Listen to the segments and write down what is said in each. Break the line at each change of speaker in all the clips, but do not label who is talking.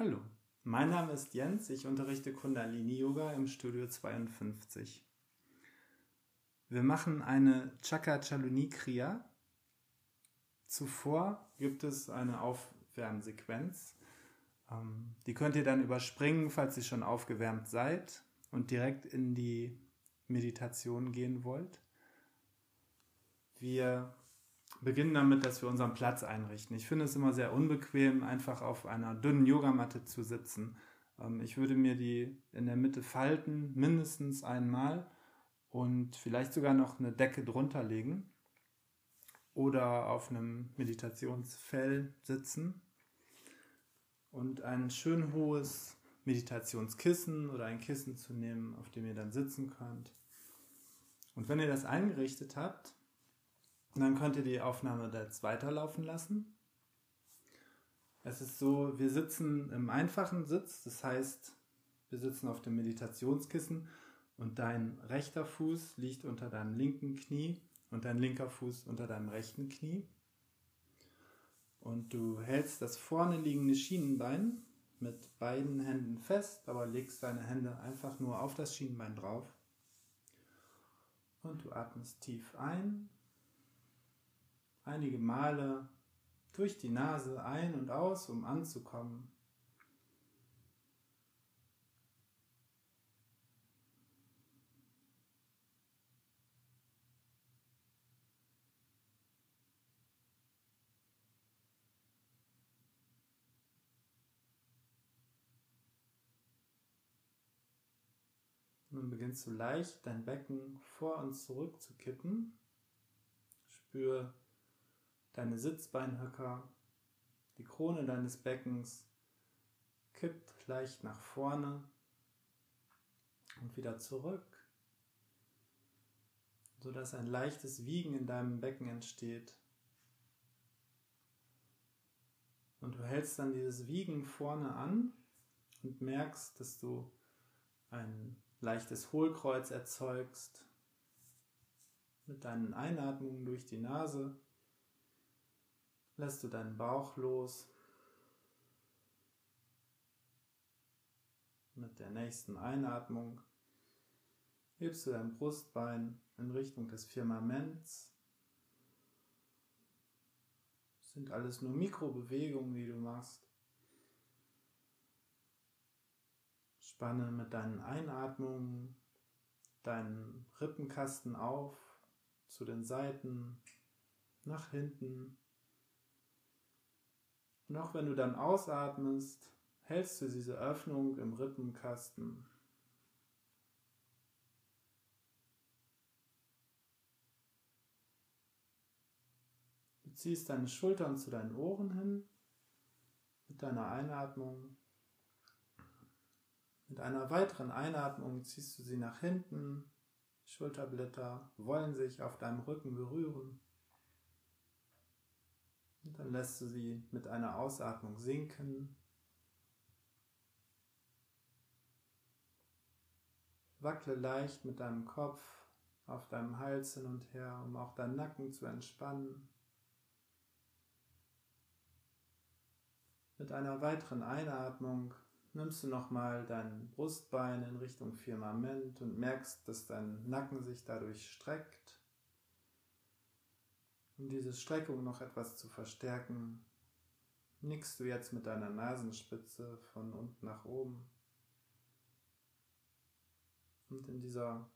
Hallo, mein Name ist Jens, ich unterrichte Kundalini Yoga im Studio 52. Wir machen eine Chakra Chaluni Kriya. Zuvor gibt es eine Aufwärmsequenz. Ähm, die könnt ihr dann überspringen, falls ihr schon aufgewärmt seid und direkt in die Meditation gehen wollt. Wir beginnen damit, dass wir unseren Platz einrichten. Ich finde es immer sehr unbequem, einfach auf einer dünnen Yogamatte zu sitzen. Ähm, ich würde mir die in der Mitte falten, mindestens einmal und vielleicht sogar noch eine Decke drunter legen oder auf einem Meditationsfell sitzen und ein schön hohes Meditationskissen oder ein Kissen zu nehmen, auf dem ihr dann sitzen könnt. Und wenn ihr das eingerichtet habt, und dann könnt ihr die Aufnahme jetzt weiterlaufen lassen. Es ist so, wir sitzen im einfachen Sitz, das heißt, wir sitzen auf dem Meditationskissen und dein rechter Fuß liegt unter deinem linken Knie und dein linker Fuß unter deinem rechten Knie. Und du hältst das vorne liegende Schienenbein mit beiden Händen fest, aber legst deine Hände einfach nur auf das Schienenbein drauf. Und du atmest tief ein einige Male durch die Nase ein und aus, um anzukommen. Nun beginnst du leicht dein Becken vor und zurück zu kippen. Spür deine Sitzbeinhöcker, die Krone deines Beckens kippt leicht nach vorne und wieder zurück, sodass ein leichtes Wiegen in deinem Becken entsteht. Und du hältst dann dieses Wiegen vorne an und merkst, dass du ein leichtes Hohlkreuz erzeugst mit deinen Einatmungen durch die Nase lässt du deinen Bauch los. Mit der nächsten Einatmung hebst du dein Brustbein in Richtung des Firmaments. Das sind alles nur Mikrobewegungen, die du machst. Spanne mit deinen Einatmungen deinen Rippenkasten auf, zu den Seiten, nach hinten. Und auch wenn du dann ausatmest, hältst du diese Öffnung im Rippenkasten. Du ziehst deine Schultern zu deinen Ohren hin mit deiner Einatmung. Mit einer weiteren Einatmung ziehst du sie nach hinten. Schulterblätter wollen sich auf deinem Rücken berühren. Und dann lässt du sie mit einer Ausatmung sinken. Wackle leicht mit deinem Kopf auf deinem Hals hin und her, um auch deinen Nacken zu entspannen. Mit einer weiteren Einatmung nimmst du nochmal dein Brustbein in Richtung Firmament und merkst, dass dein Nacken sich dadurch streckt. Um diese Streckung noch etwas zu verstärken, nickst du jetzt mit deiner Nasenspitze von unten nach oben. Und in dieser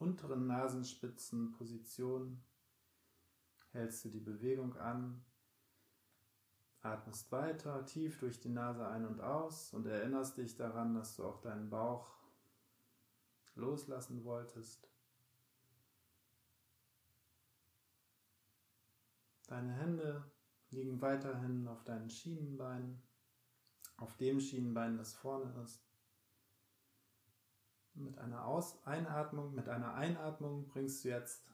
unteren Nasenspitzenposition hältst du die Bewegung an, atmest weiter tief durch die Nase ein und aus und erinnerst dich daran, dass du auch deinen Bauch loslassen wolltest. Deine Hände liegen weiterhin auf deinen Schienenbeinen, auf dem Schienenbein, das vorne ist. Mit einer Aus Einatmung, mit einer Einatmung bringst du jetzt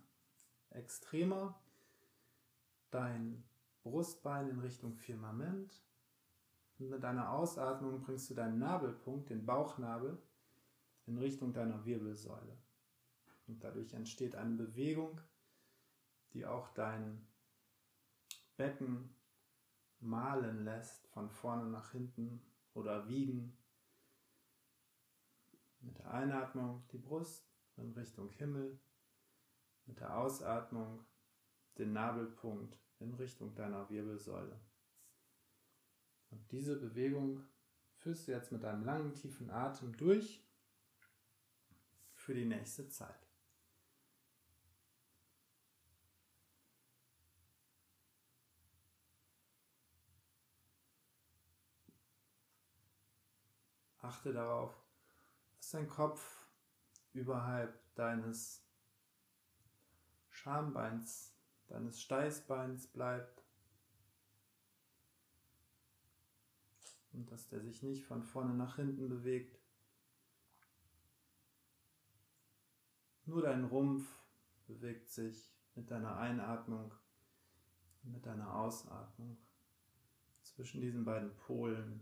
extremer dein Brustbein in Richtung Firmament. Und mit einer Ausatmung bringst du deinen Nabelpunkt, den Bauchnabel, in Richtung deiner Wirbelsäule. Und dadurch entsteht eine Bewegung, die auch dein Becken malen lässt, von vorne nach hinten oder wiegen. Mit der Einatmung die Brust in Richtung Himmel, mit der Ausatmung den Nabelpunkt in Richtung deiner Wirbelsäule. Und diese Bewegung führst du jetzt mit einem langen, tiefen Atem durch für die nächste Zeit. Achte darauf, dass dein Kopf überhalb deines Schambeins, deines Steißbeins bleibt und dass der sich nicht von vorne nach hinten bewegt. Nur dein Rumpf bewegt sich mit deiner Einatmung mit deiner Ausatmung zwischen diesen beiden Polen,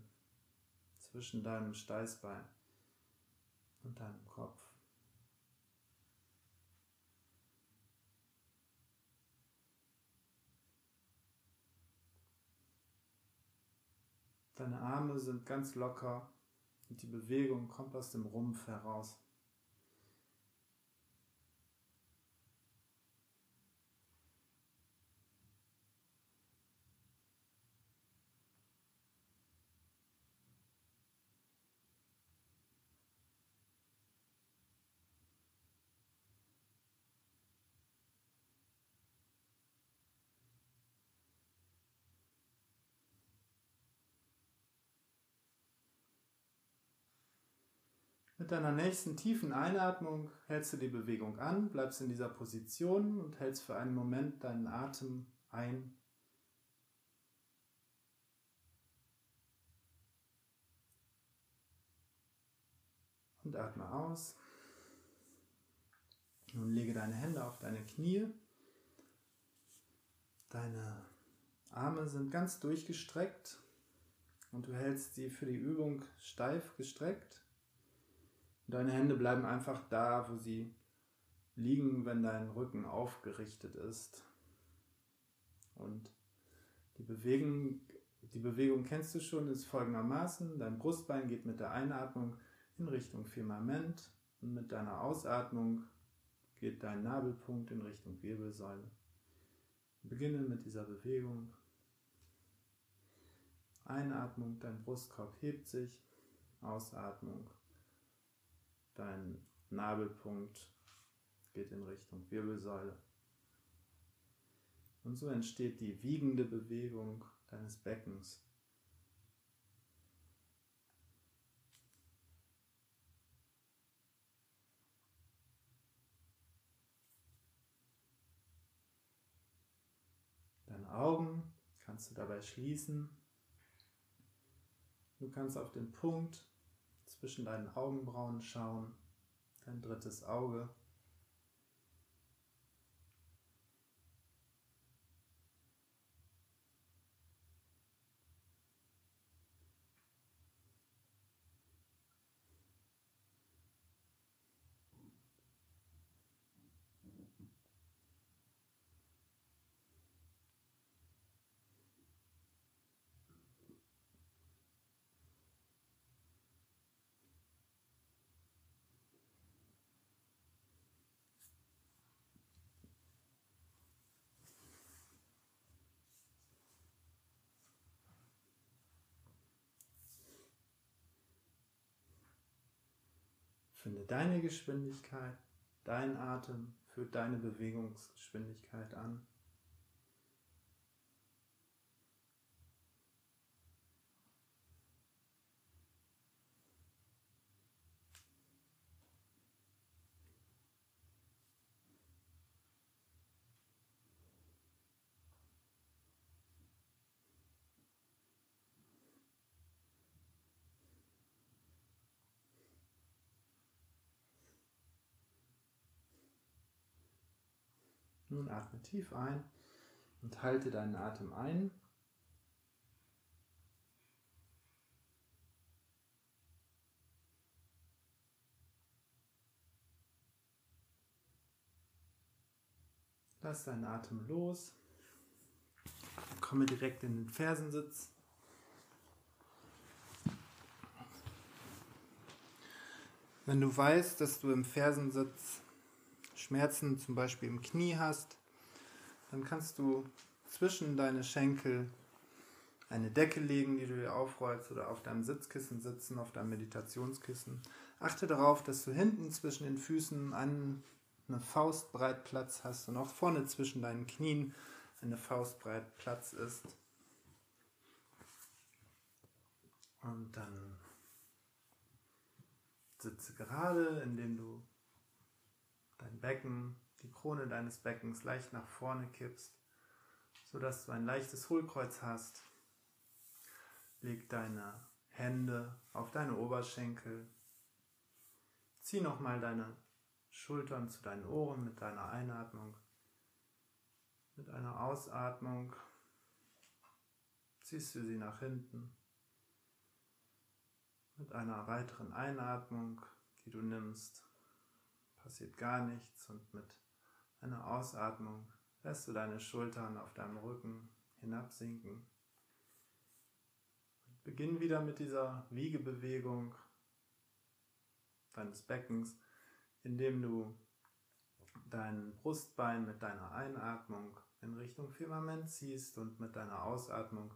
zwischen deinem Steißbein und deinem Kopf. Deine Arme sind ganz locker und die Bewegung kommt aus dem Rumpf heraus. Mit deiner nächsten tiefen Einatmung hältst du die Bewegung an, bleibst in dieser Position und hältst für einen Moment deinen Atem ein. Und atme aus. Nun lege deine Hände auf deine Knie. Deine Arme sind ganz durchgestreckt und du hältst sie für die Übung steif gestreckt. Deine Hände bleiben einfach da, wo sie liegen, wenn dein Rücken aufgerichtet ist. Und die Bewegung, die Bewegung kennst du schon, ist folgendermaßen. Dein Brustbein geht mit der Einatmung in Richtung Firmament und mit deiner Ausatmung geht dein Nabelpunkt in Richtung Wirbelsäule. Beginne mit dieser Bewegung. Einatmung, dein Brustkorb hebt sich. Ausatmung, Dein Nabelpunkt geht in Richtung Wirbelsäule. Und so entsteht die wiegende Bewegung deines Beckens. Deine Augen kannst du dabei schließen. Du kannst auf den Punkt zwischen deinen Augenbrauen schauen, dein drittes Auge. Finde deine Geschwindigkeit, dein Atem führt deine Bewegungsgeschwindigkeit an. Nun atme tief ein und halte deinen Atem ein. Lass deinen Atem los. Komme direkt in den Fersensitz. Wenn du weißt, dass du im Fersensitz Schmerzen zum Beispiel im Knie hast, dann kannst du zwischen deine Schenkel eine Decke legen, die du dir aufrollst oder auf deinem Sitzkissen sitzen, auf deinem Meditationskissen. Achte darauf, dass du hinten zwischen den Füßen eine Faustbreit Platz hast und auch vorne zwischen deinen Knien eine Faustbreit Platz ist. Und dann sitze gerade, indem du dein Becken, die Krone deines Beckens leicht nach vorne kippst, sodass du ein leichtes Hohlkreuz hast. Leg deine Hände auf deine Oberschenkel. Zieh nochmal deine Schultern zu deinen Ohren mit deiner Einatmung. Mit einer Ausatmung ziehst du sie nach hinten. Mit einer weiteren Einatmung, die du nimmst, passiert gar nichts und mit einer Ausatmung lässt du deine Schultern auf deinem Rücken hinabsinken. beginn wieder mit dieser Wiegebewegung deines Beckens, indem du dein Brustbein mit deiner Einatmung in Richtung Firmament ziehst und mit deiner Ausatmung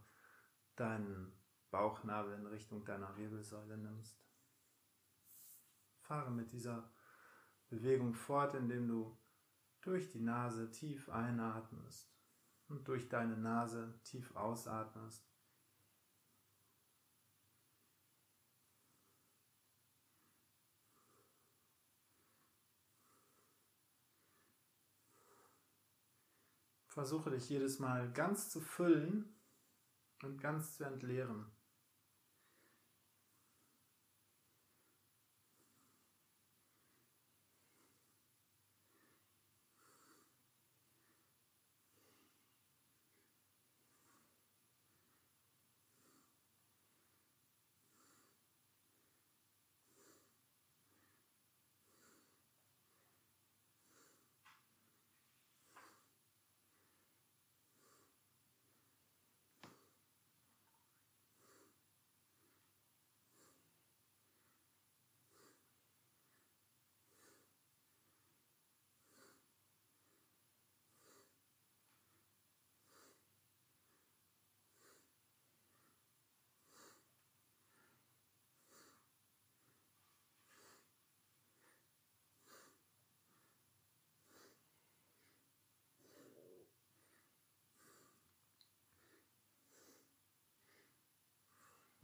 deinen Bauchnabel in Richtung deiner Wirbelsäule nimmst. Fahre mit dieser Bewegung fort, indem du durch die Nase tief einatmest und durch deine Nase tief ausatmest. Versuche dich jedes Mal ganz zu füllen und ganz zu entleeren.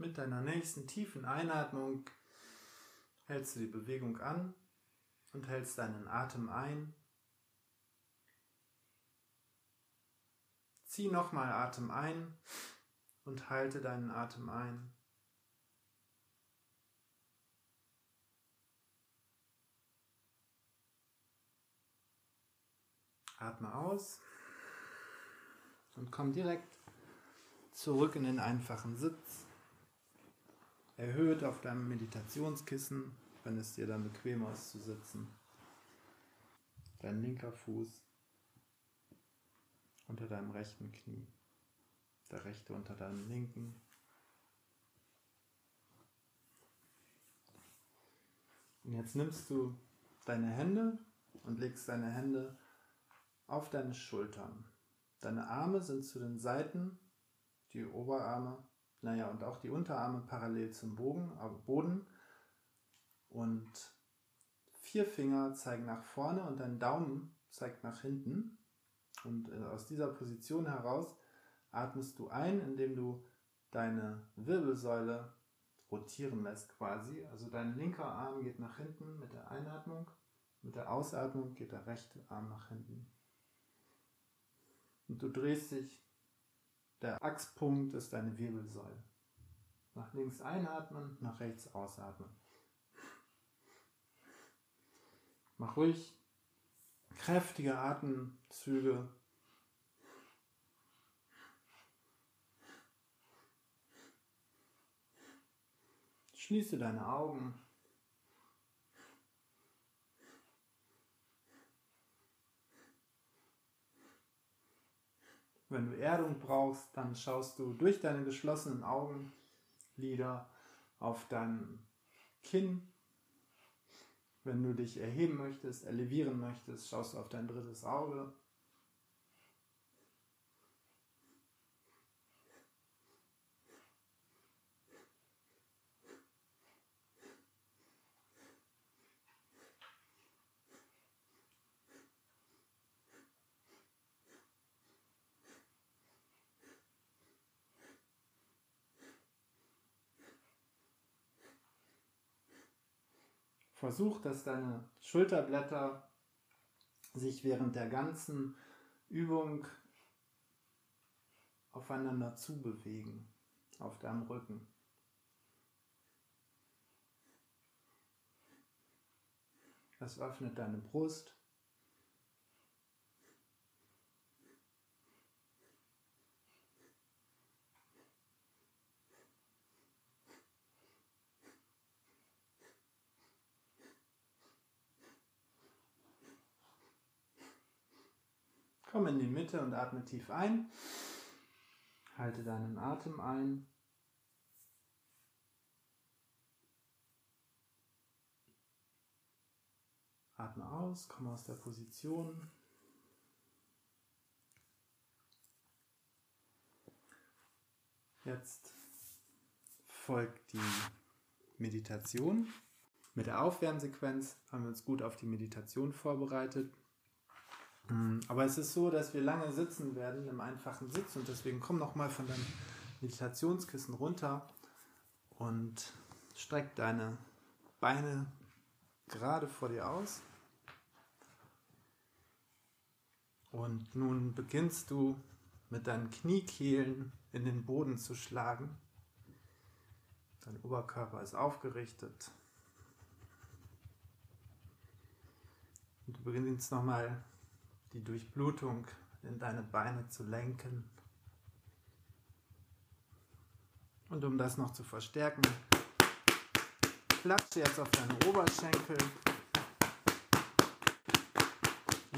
Mit deiner nächsten tiefen Einatmung hältst du die Bewegung an und hältst deinen Atem ein. Zieh nochmal Atem ein und halte deinen Atem ein. Atme aus und komm direkt zurück in den einfachen Sitz erhöht auf deinem Meditationskissen, wenn es dir dann bequemer ist zu sitzen. Dein linker Fuß unter deinem rechten Knie, der rechte unter deinem linken. Und jetzt nimmst du deine Hände und legst deine Hände auf deine Schultern. Deine Arme sind zu den Seiten, die Oberarme naja, und auch die Unterarme parallel zum Bogen, äh, Boden. Und vier Finger zeigen nach vorne und dein Daumen zeigt nach hinten. Und äh, aus dieser Position heraus atmest du ein, indem du deine Wirbelsäule rotieren lässt quasi. Also dein linker Arm geht nach hinten mit der Einatmung, mit der Ausatmung geht der rechte Arm nach hinten. Und du drehst dich der Achspunkt ist deine Wirbelsäule. Nach links einatmen, nach rechts ausatmen. Mach ruhig kräftige Atemzüge. Schließe deine Augen. Wenn du Erdung brauchst, dann schaust du durch deine geschlossenen Augenlider auf dein Kinn. Wenn du dich erheben möchtest, elevieren möchtest, schaust du auf dein drittes Auge. Versuch, dass deine Schulterblätter sich während der ganzen Übung aufeinander zubewegen auf deinem Rücken. Das öffnet deine Brust. Komm in die Mitte und atme tief ein. Halte deinen Atem ein. Atme aus, komm aus der Position. Jetzt folgt die Meditation. Mit der Aufwärmsequenz haben wir uns gut auf die Meditation vorbereitet. Mhm. Aber es ist so, dass wir lange sitzen werden im einfachen Sitz und deswegen komm noch mal von deinem Meditationskissen runter und streck deine Beine gerade vor dir aus. Und nun beginnst du mit deinen Kniekehlen in den Boden zu schlagen. Dein Oberkörper ist aufgerichtet. Und du beginnst nochmal die Durchblutung in deine Beine zu lenken. Und um das noch zu verstärken, klatsche jetzt auf deine Oberschenkel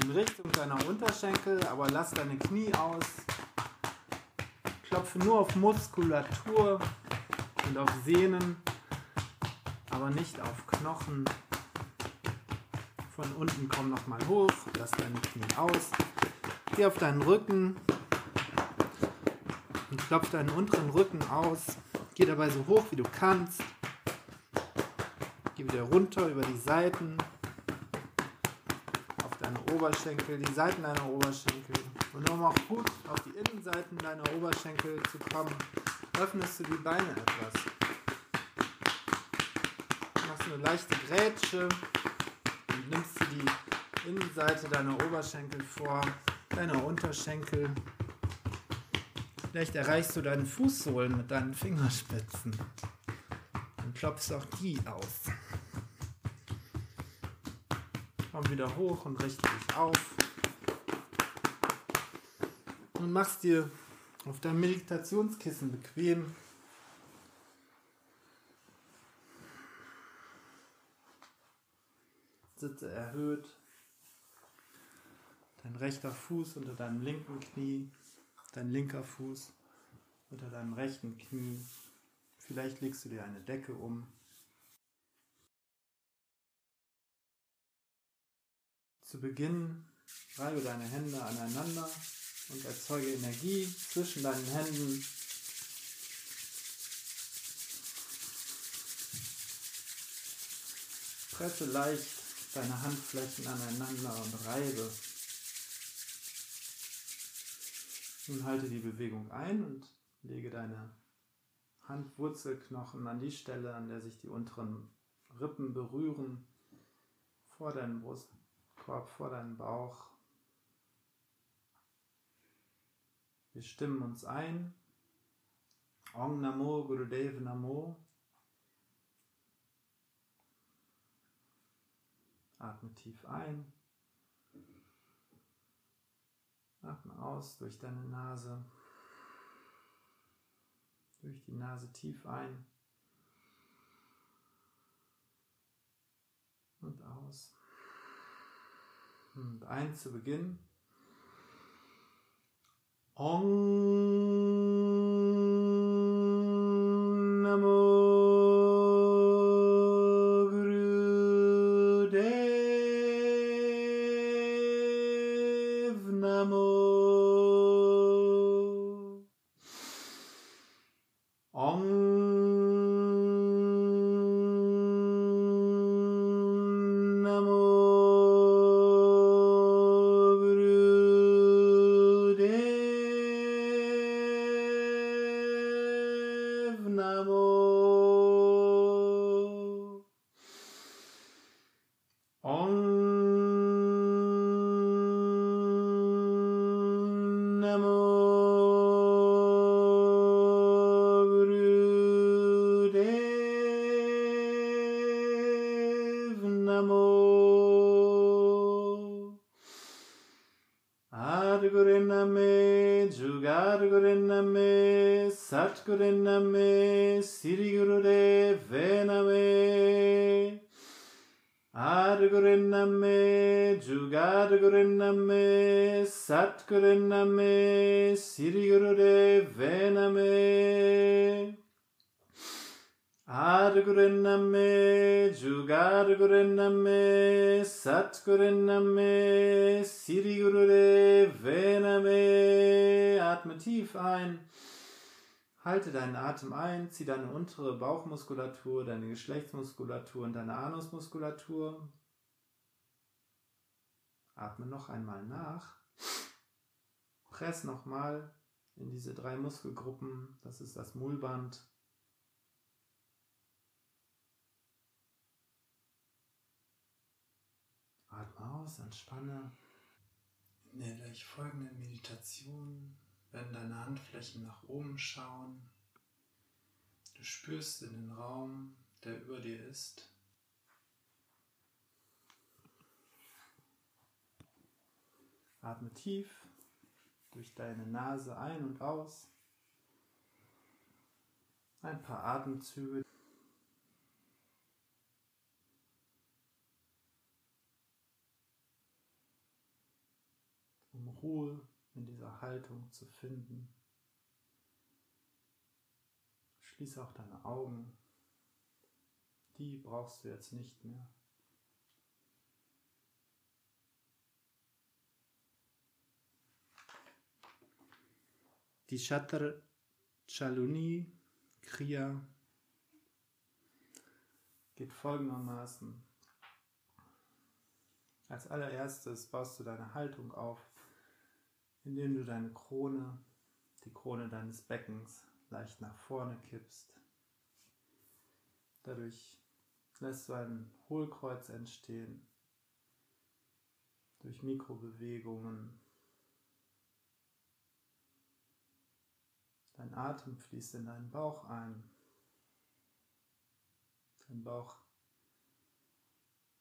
in Richtung deiner Unterschenkel, aber lass deine Knie aus. Klopfe nur auf Muskulatur und auf Sehnen, aber nicht auf Knochen. Von unten komm nochmal hoch, lass deine Knie aus. Geh auf deinen Rücken und klopf deinen unteren Rücken aus. Geh dabei so hoch wie du kannst. Geh wieder runter über die Seiten. Auf deine Oberschenkel, die Seiten deiner Oberschenkel. Und um auch gut auf die Innenseiten deiner Oberschenkel zu kommen, öffnest du die Beine etwas. Machst eine leichte Grätsche Innenseite deiner Oberschenkel vor, deiner Unterschenkel. Vielleicht erreichst du deinen Fußsohlen mit deinen Fingerspitzen und klopfst auch die aus. Komm wieder hoch und richte dich auf. Und machst dir auf deinem Meditationskissen bequem. Sitze erhöht. Dein rechter Fuß unter deinem linken Knie, dein linker Fuß unter deinem rechten Knie. Vielleicht legst du dir eine Decke um. Zu Beginn reibe deine Hände aneinander und erzeuge Energie zwischen deinen Händen. Presse leicht deine Handflächen aneinander und reibe. Nun halte die Bewegung ein und lege deine Handwurzelknochen an die Stelle, an der sich die unteren Rippen berühren, vor deinem Brustkorb, vor deinem Bauch. Wir stimmen uns ein. Om Namo Gurudev Namo. Atme tief ein. Atme aus durch deine Nase. Durch die Nase tief ein. Und aus. Und ein zu Beginn. Om Adguriname, Jugadguriname, Satguriname, Sirigurudev Vename. Atme tief ein. Halte deinen Atem ein, zieh deine untere Bauchmuskulatur, deine Geschlechtsmuskulatur und deine Anusmuskulatur. Atme noch einmal nach. Press nochmal in diese drei Muskelgruppen. Das ist das Mullband, Atme aus, entspanne. In der gleich folgenden Meditation werden deine Handflächen nach oben schauen. Du spürst in den Raum, der über dir ist. Atme tief durch deine Nase ein und aus. Ein paar Atemzüge. um Ruhe in dieser Haltung zu finden. Schließe auch deine Augen. Die brauchst du jetzt nicht mehr. Die Shatar Chaluni Kriya geht folgendermaßen. Als allererstes baust du deine Haltung auf, indem du deine Krone, die Krone deines Beckens, leicht nach vorne kippst. Dadurch lässt du ein Hohlkreuz entstehen durch Mikrobewegungen. Dein Atem fließt in deinen Bauch ein. Dein Bauch,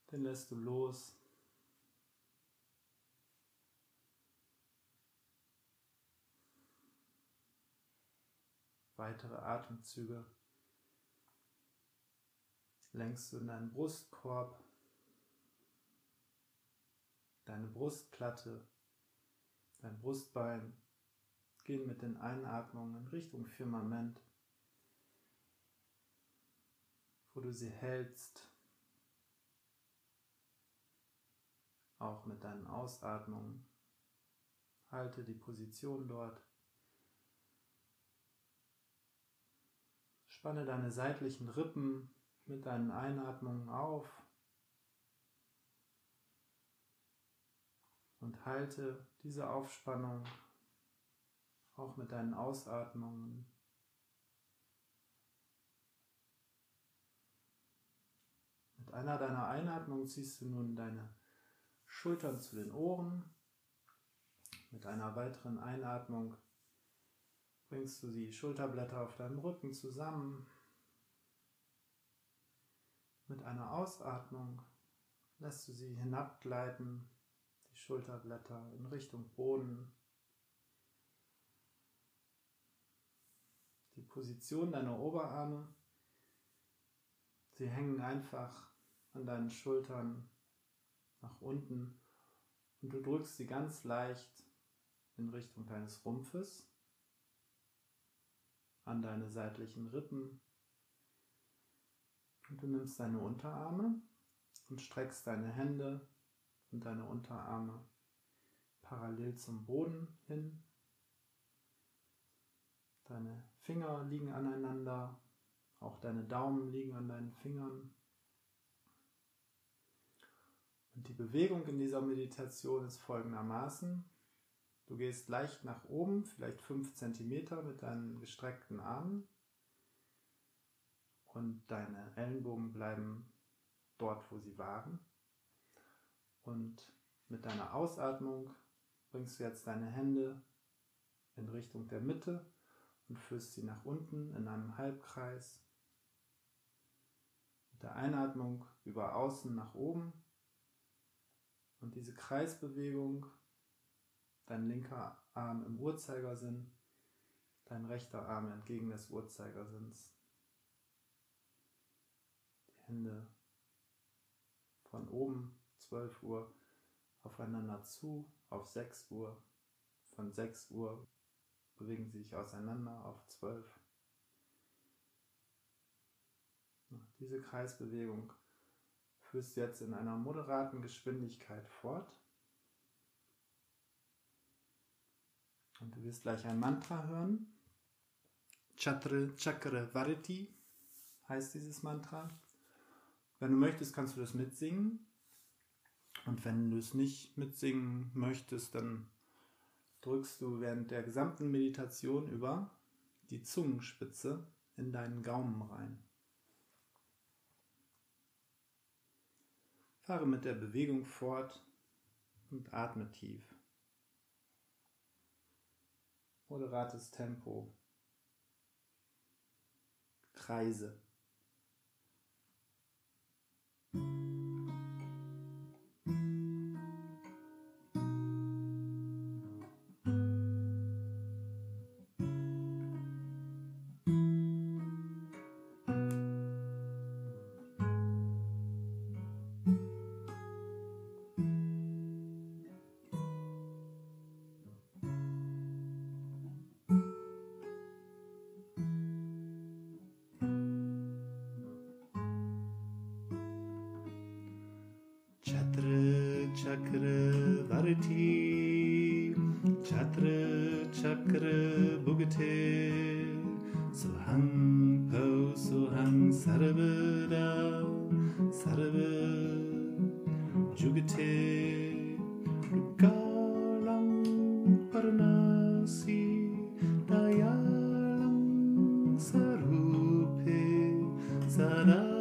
den lässt du los. Weitere Atemzüge lenkst du in deinen Brustkorb, deine Brustplatte, dein Brustbein gehen mit den Einatmungen in Richtung Firmament, wo du sie hältst, auch mit deinen Ausatmungen. Halte die Position dort. Spanne deine seitlichen Rippen mit deinen Einatmungen auf und halte diese Aufspannung auch mit deinen Ausatmungen. Mit einer deiner Einatmungen ziehst du nun deine Schultern zu den Ohren. Mit einer weiteren Einatmung bringst du die Schulterblätter auf deinem Rücken zusammen. Mit einer Ausatmung lässt du sie hinabgleiten, die Schulterblätter in Richtung Boden. Die Position deiner Oberarme, sie hängen einfach an deinen Schultern nach unten und du drückst sie ganz leicht in Richtung deines Rumpfes, an deine seitlichen Rippen. Und du nimmst deine Unterarme und streckst deine Hände und deine Unterarme parallel zum Boden hin. Deine Finger liegen aneinander, auch deine Daumen liegen an deinen Fingern. Und die Bewegung in dieser Meditation ist folgendermaßen. Du gehst leicht nach oben, vielleicht 5 cm mit deinen gestreckten Armen und deine Ellenbogen bleiben dort, wo sie waren. Und mit deiner Ausatmung bringst du jetzt deine Hände in Richtung der Mitte und führst sie nach unten in einem Halbkreis. Mit der Einatmung über außen nach oben und diese Kreisbewegung, dein linker Arm im Uhrzeigersinn, dein rechter Arm entgegen des Uhrzeigersinns. Die Hände von oben 12 Uhr aufeinander zu, auf 6 Uhr, von 6 Uhr bewegen sie sich auseinander auf 12. Diese Kreisbewegung führst du jetzt in einer moderaten Geschwindigkeit fort. Und du wirst gleich ein Mantra hören. Chatra Chakra Variti heißt dieses Mantra. Wenn du möchtest, kannst du das mitsingen. Und wenn du es nicht mitsingen möchtest, dann drückst du während der gesamten Meditation über die Zungenspitze in deinen Gaumen rein. Fahre mit der Bewegung fort und atme tief. Moderates Tempo. Kreise. da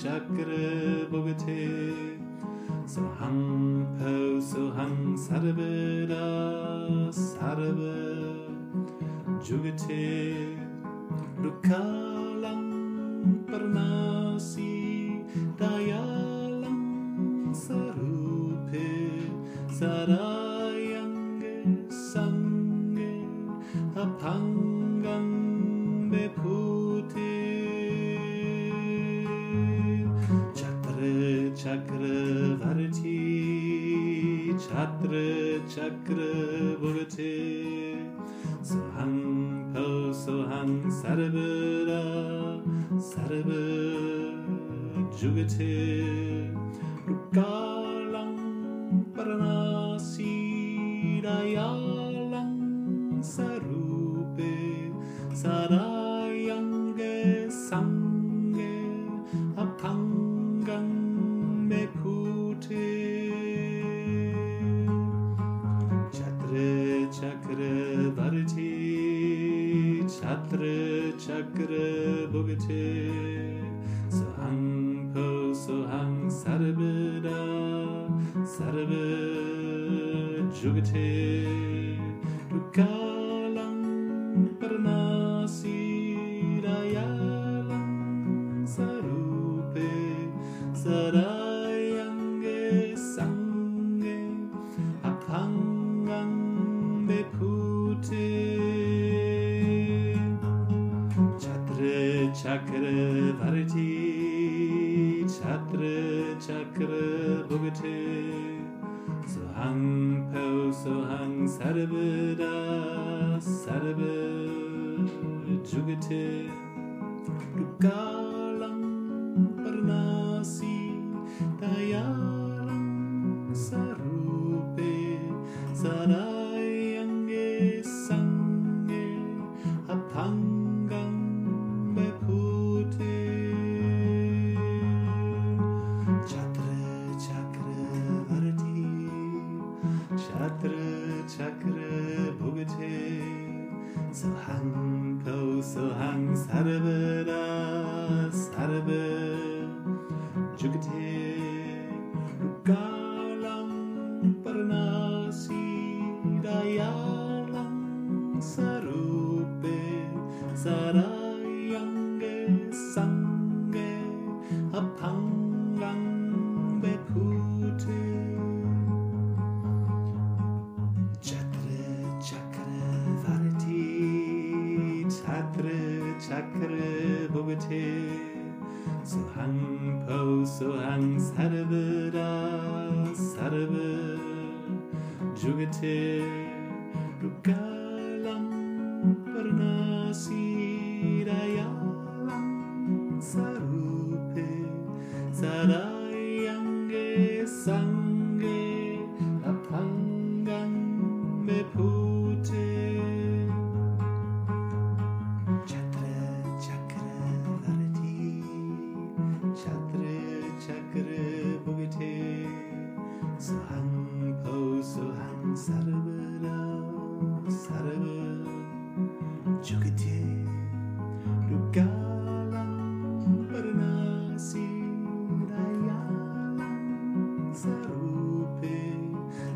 चक्र भुगते सुहं भव सुहं सर्वदा सर्व जुगते दुःखा चक्र चक्रधरछे छत्र चक्र भुगछे। सुहं सुहंग सुहं सर्वदा सर्व जुगछे।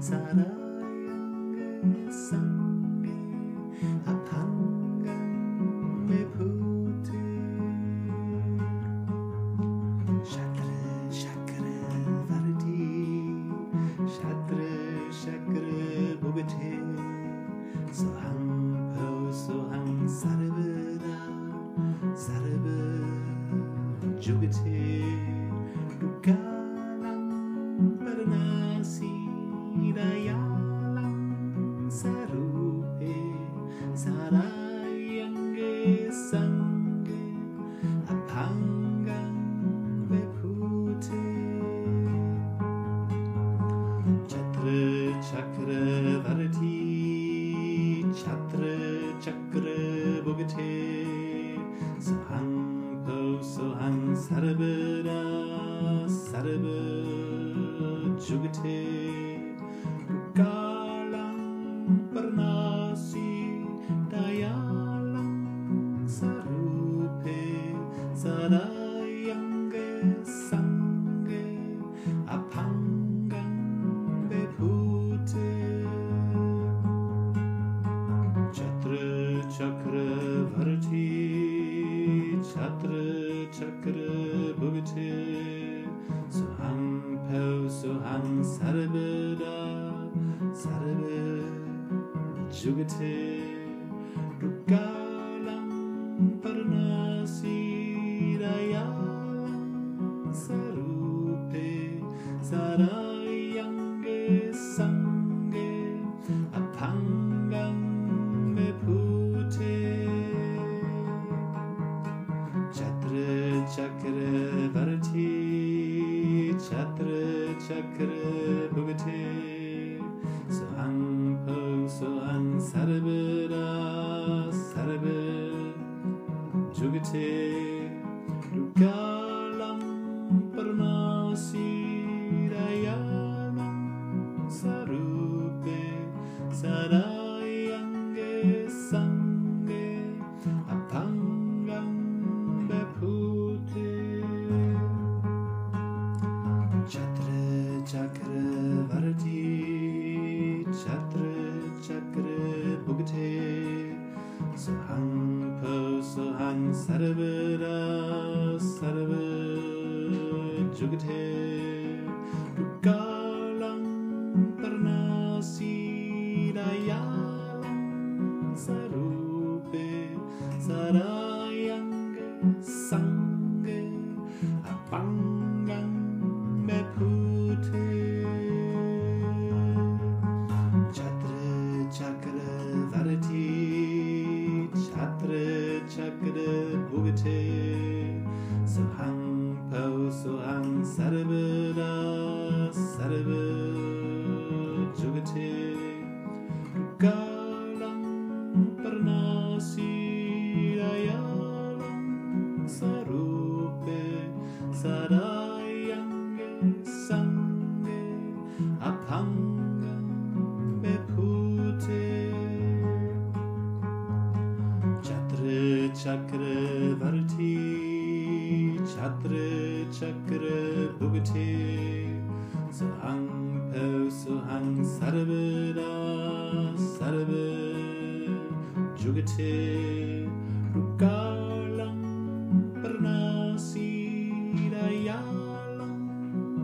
sarayang isang चक्रभर्ती छत्र चक्र भुवते सुहं पौ सुहं सर्वदा सर्व जुगते सर्वरा सर्वदा सर्वजुगधे।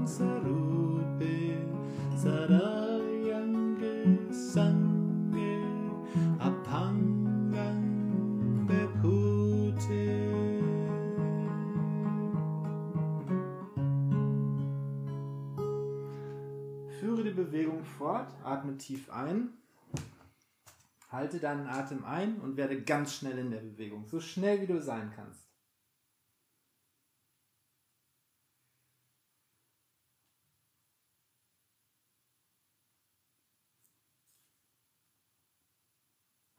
Sarupe Sarayange Sange Bepute Führe die Bewegung fort, atme tief ein, halte deinen Atem ein und werde ganz schnell in der Bewegung, so schnell wie du sein kannst.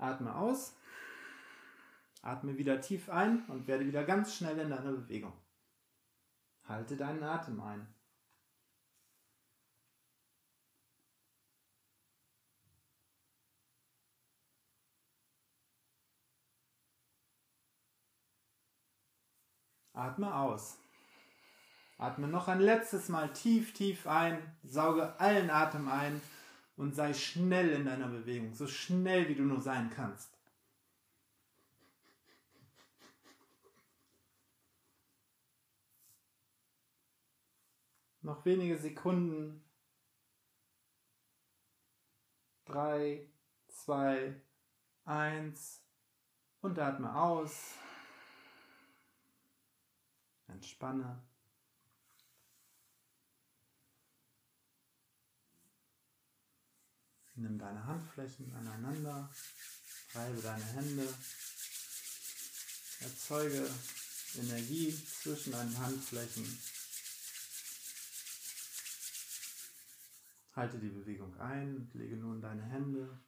Atme aus, atme wieder tief ein und werde wieder ganz schnell in deiner Bewegung. Halte deinen Atem ein. Atme aus. Atme noch ein letztes Mal tief, tief ein, sauge allen Atem ein und sei schnell in deiner Bewegung, so schnell wie du nur sein kannst. Noch wenige Sekunden. Drei, zwei, eins und atme aus. Entspanne. Nimm deine Handflächen aneinander, reibe deine Hände, erzeuge Energie zwischen deinen Handflächen. Halte die Bewegung ein lege nun deine Hände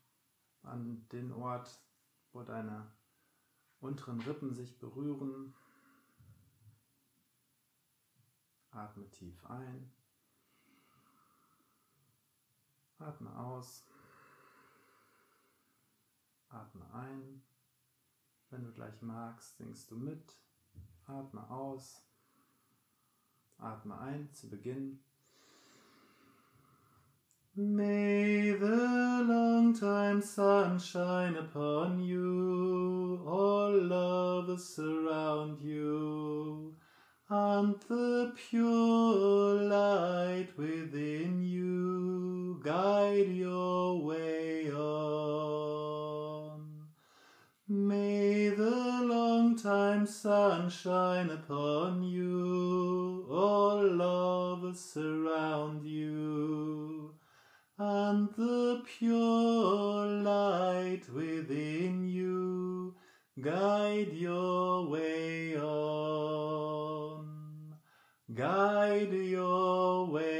an den Ort, wo deine unteren Rippen sich berühren. Atme tief ein. Atme aus. Atme ein. Wenn du gleich magst, singst du mit. Atme aus. Atme ein zu Beginn. May the long time sun shine upon you, all lovers surround you, and the pure light within you guide your way on. May the long time sun shine upon you, all love surround you, and the pure light within you guide your way on, guide your way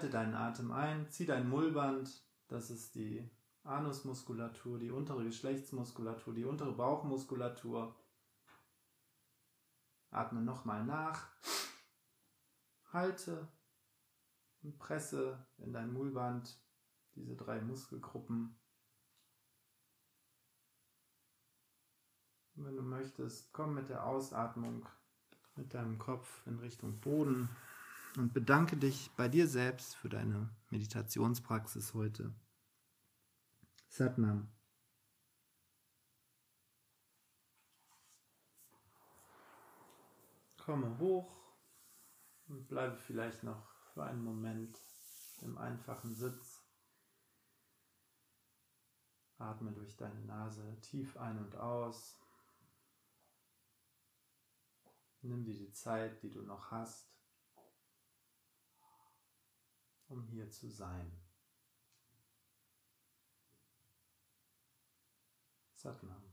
halte deinen Atem ein, zieh dein Mullband, das ist die Anusmuskulatur, die untere Geschlechtsmuskulatur, die untere Bauchmuskulatur. Atme nochmal nach, halte und presse in dein Mullband diese drei Muskelgruppen. Wenn du möchtest, komm mit der Ausatmung mit deinem Kopf in Richtung Boden und bedanke dich bei dir selbst für deine Meditationspraxis heute. Satnam. Komme hoch und bleibe vielleicht noch für einen Moment im einfachen Sitz. Atme durch deine Nase tief ein und aus. Nimm dir die Zeit, die du noch hast, um hier zu sein. Satnam.